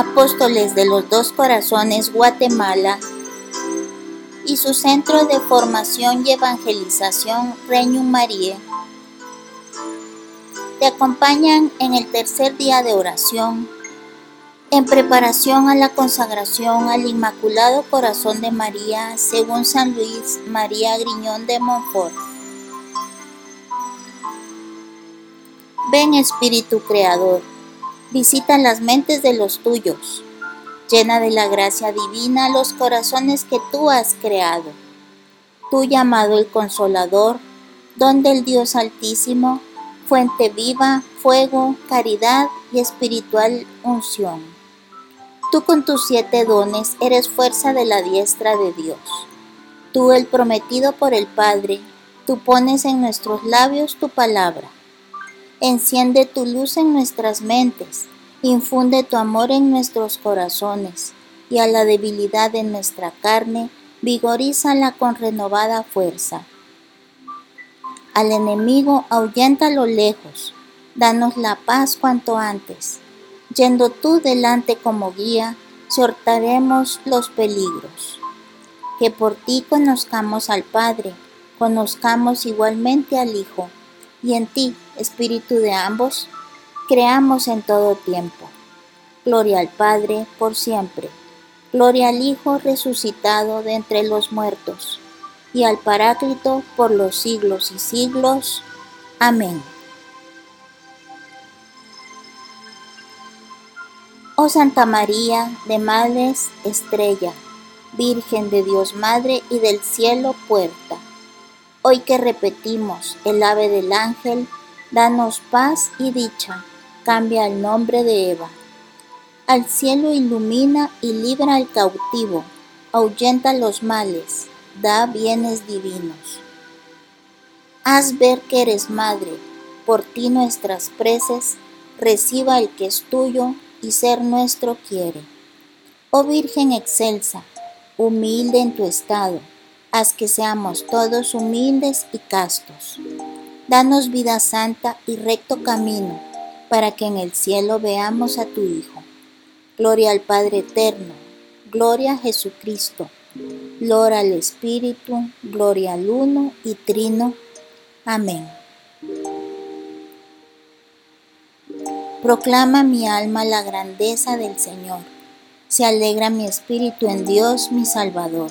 Apóstoles de los Dos Corazones, Guatemala, y su Centro de Formación y Evangelización, Reino María, te acompañan en el tercer día de oración, en preparación a la consagración al Inmaculado Corazón de María, según San Luis María Griñón de Montfort. Ven Espíritu Creador, visita las mentes de los tuyos, llena de la gracia divina los corazones que tú has creado. Tú llamado el Consolador, don del Dios Altísimo, fuente viva, fuego, caridad y espiritual unción. Tú con tus siete dones eres fuerza de la diestra de Dios. Tú el prometido por el Padre, tú pones en nuestros labios tu palabra. Enciende tu luz en nuestras mentes, infunde tu amor en nuestros corazones, y a la debilidad de nuestra carne, vigorízala con renovada fuerza al enemigo ahuyenta lo lejos, danos la paz cuanto antes. Yendo tú delante como guía, sortaremos los peligros. Que por ti conozcamos al Padre, conozcamos igualmente al Hijo, y en ti, Espíritu de ambos, creamos en todo tiempo. Gloria al Padre por siempre. Gloria al Hijo resucitado de entre los muertos y al Paráclito por los siglos y siglos. Amén. Oh Santa María, de Madres Estrella, Virgen de Dios Madre y del cielo puerta, hoy que repetimos el ave del ángel, danos paz y dicha, cambia el nombre de Eva. Al cielo ilumina y libra al cautivo, ahuyenta los males, da bienes divinos. Haz ver que eres madre, por ti nuestras preces, reciba el que es tuyo y ser nuestro quiere. Oh Virgen excelsa, humilde en tu estado, haz que seamos todos humildes y castos. Danos vida santa y recto camino, para que en el cielo veamos a tu Hijo. Gloria al Padre eterno, gloria a Jesucristo Gloria al Espíritu, gloria al Uno y Trino. Amén. Proclama mi alma la grandeza del Señor. Se alegra mi espíritu en Dios mi Salvador,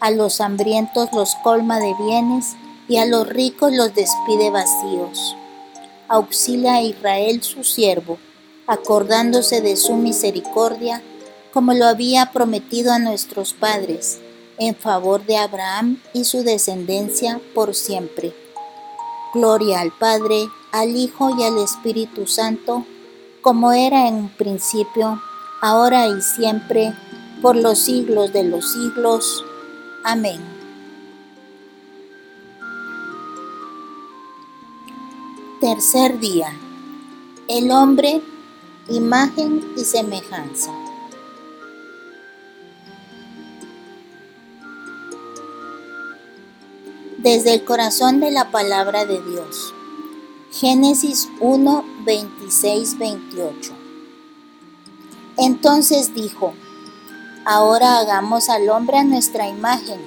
A los hambrientos los colma de bienes y a los ricos los despide vacíos. Auxilia a Israel su siervo, acordándose de su misericordia como lo había prometido a nuestros padres, en favor de Abraham y su descendencia por siempre. Gloria al Padre, al Hijo y al Espíritu Santo, como era en un principio, ahora y siempre, por los siglos de los siglos. Amén. Tercer día. El hombre, imagen y semejanza. desde el corazón de la palabra de Dios. Génesis 1, 26, 28. Entonces dijo, ahora hagamos al hombre a nuestra imagen.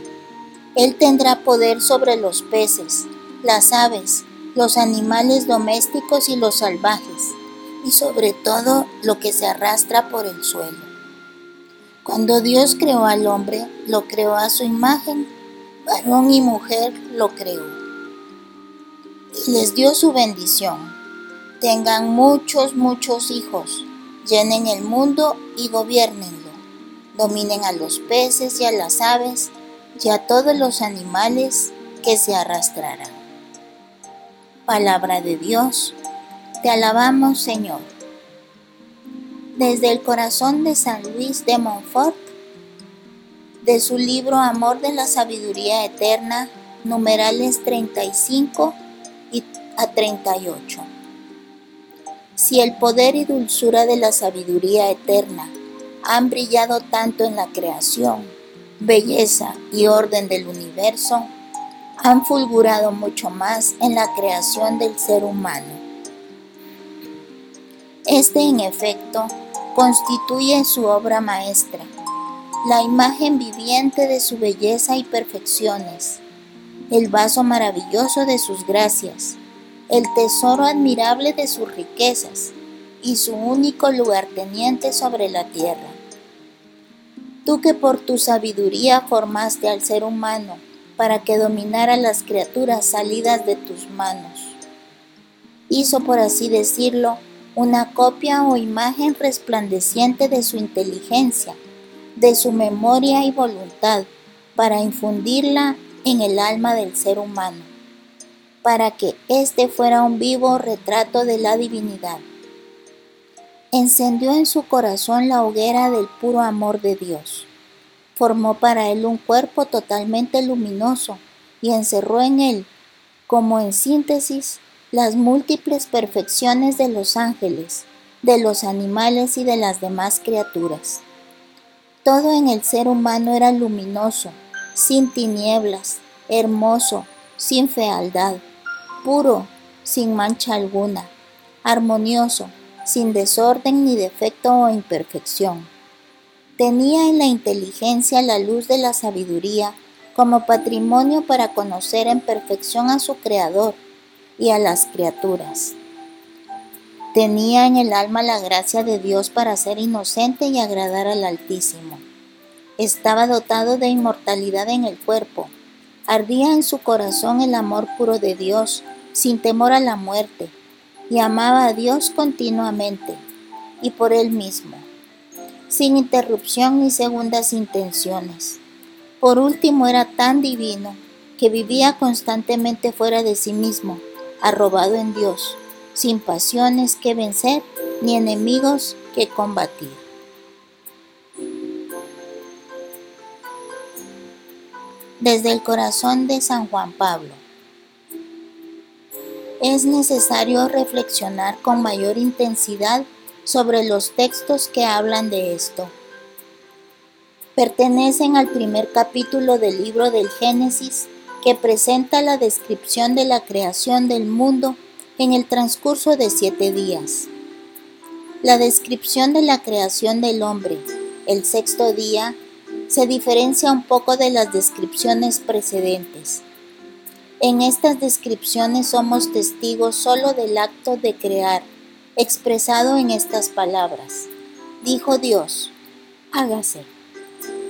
Él tendrá poder sobre los peces, las aves, los animales domésticos y los salvajes, y sobre todo lo que se arrastra por el suelo. Cuando Dios creó al hombre, lo creó a su imagen varón y mujer lo creó. Y les dio su bendición. Tengan muchos, muchos hijos, llenen el mundo y gobiernenlo. Dominen a los peces y a las aves y a todos los animales que se arrastrarán. Palabra de Dios, te alabamos Señor. Desde el corazón de San Luis de Montfort, de su libro Amor de la Sabiduría Eterna, numerales 35 y a 38. Si el poder y dulzura de la sabiduría eterna han brillado tanto en la creación, belleza y orden del universo, han fulgurado mucho más en la creación del ser humano. Este, en efecto, constituye su obra maestra, la imagen viviente de su belleza y perfecciones, el vaso maravilloso de sus gracias, el tesoro admirable de sus riquezas y su único lugarteniente sobre la tierra. Tú que por tu sabiduría formaste al ser humano para que dominara las criaturas salidas de tus manos. Hizo, por así decirlo, una copia o imagen resplandeciente de su inteligencia, de su memoria y voluntad, para infundirla en el alma del ser humano, para que éste fuera un vivo retrato de la divinidad. Encendió en su corazón la hoguera del puro amor de Dios. Formó para él un cuerpo totalmente luminoso y encerró en él, como en síntesis, las múltiples perfecciones de los ángeles, de los animales y de las demás criaturas. Todo en el ser humano era luminoso, sin tinieblas, hermoso, sin fealdad, puro, sin mancha alguna, armonioso, sin desorden ni defecto o imperfección. Tenía en la inteligencia la luz de la sabiduría como patrimonio para conocer en perfección a su Creador y a las criaturas. Tenía en el alma la gracia de Dios para ser inocente y agradar al Altísimo. Estaba dotado de inmortalidad en el cuerpo. Ardía en su corazón el amor puro de Dios, sin temor a la muerte, y amaba a Dios continuamente y por él mismo, sin interrupción ni segundas intenciones. Por último era tan divino que vivía constantemente fuera de sí mismo arrobado en Dios, sin pasiones que vencer ni enemigos que combatir. Desde el corazón de San Juan Pablo. Es necesario reflexionar con mayor intensidad sobre los textos que hablan de esto. Pertenecen al primer capítulo del libro del Génesis que presenta la descripción de la creación del mundo en el transcurso de siete días. La descripción de la creación del hombre, el sexto día, se diferencia un poco de las descripciones precedentes. En estas descripciones somos testigos solo del acto de crear, expresado en estas palabras. Dijo Dios, hágase.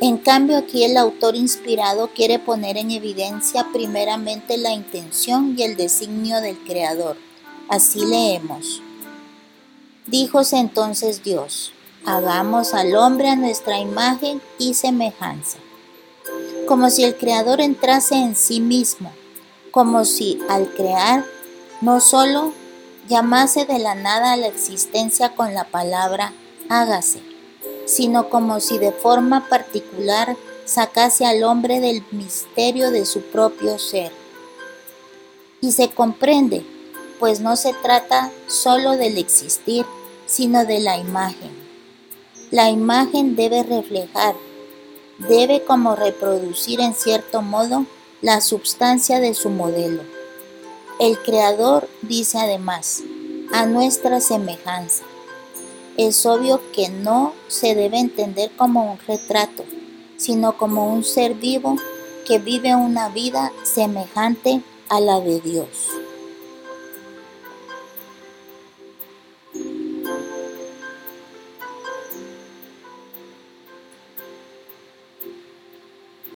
En cambio, aquí el autor inspirado quiere poner en evidencia primeramente la intención y el designio del Creador. Así leemos. Díjose entonces Dios, hagamos al hombre a nuestra imagen y semejanza. Como si el Creador entrase en sí mismo, como si al crear no solo llamase de la nada a la existencia con la palabra hágase, sino como si de forma particular sacase al hombre del misterio de su propio ser. Y se comprende, pues no se trata solo del existir, sino de la imagen. La imagen debe reflejar, debe como reproducir en cierto modo la substancia de su modelo. El Creador dice además, a nuestra semejanza es obvio que no se debe entender como un retrato, sino como un ser vivo que vive una vida semejante a la de Dios.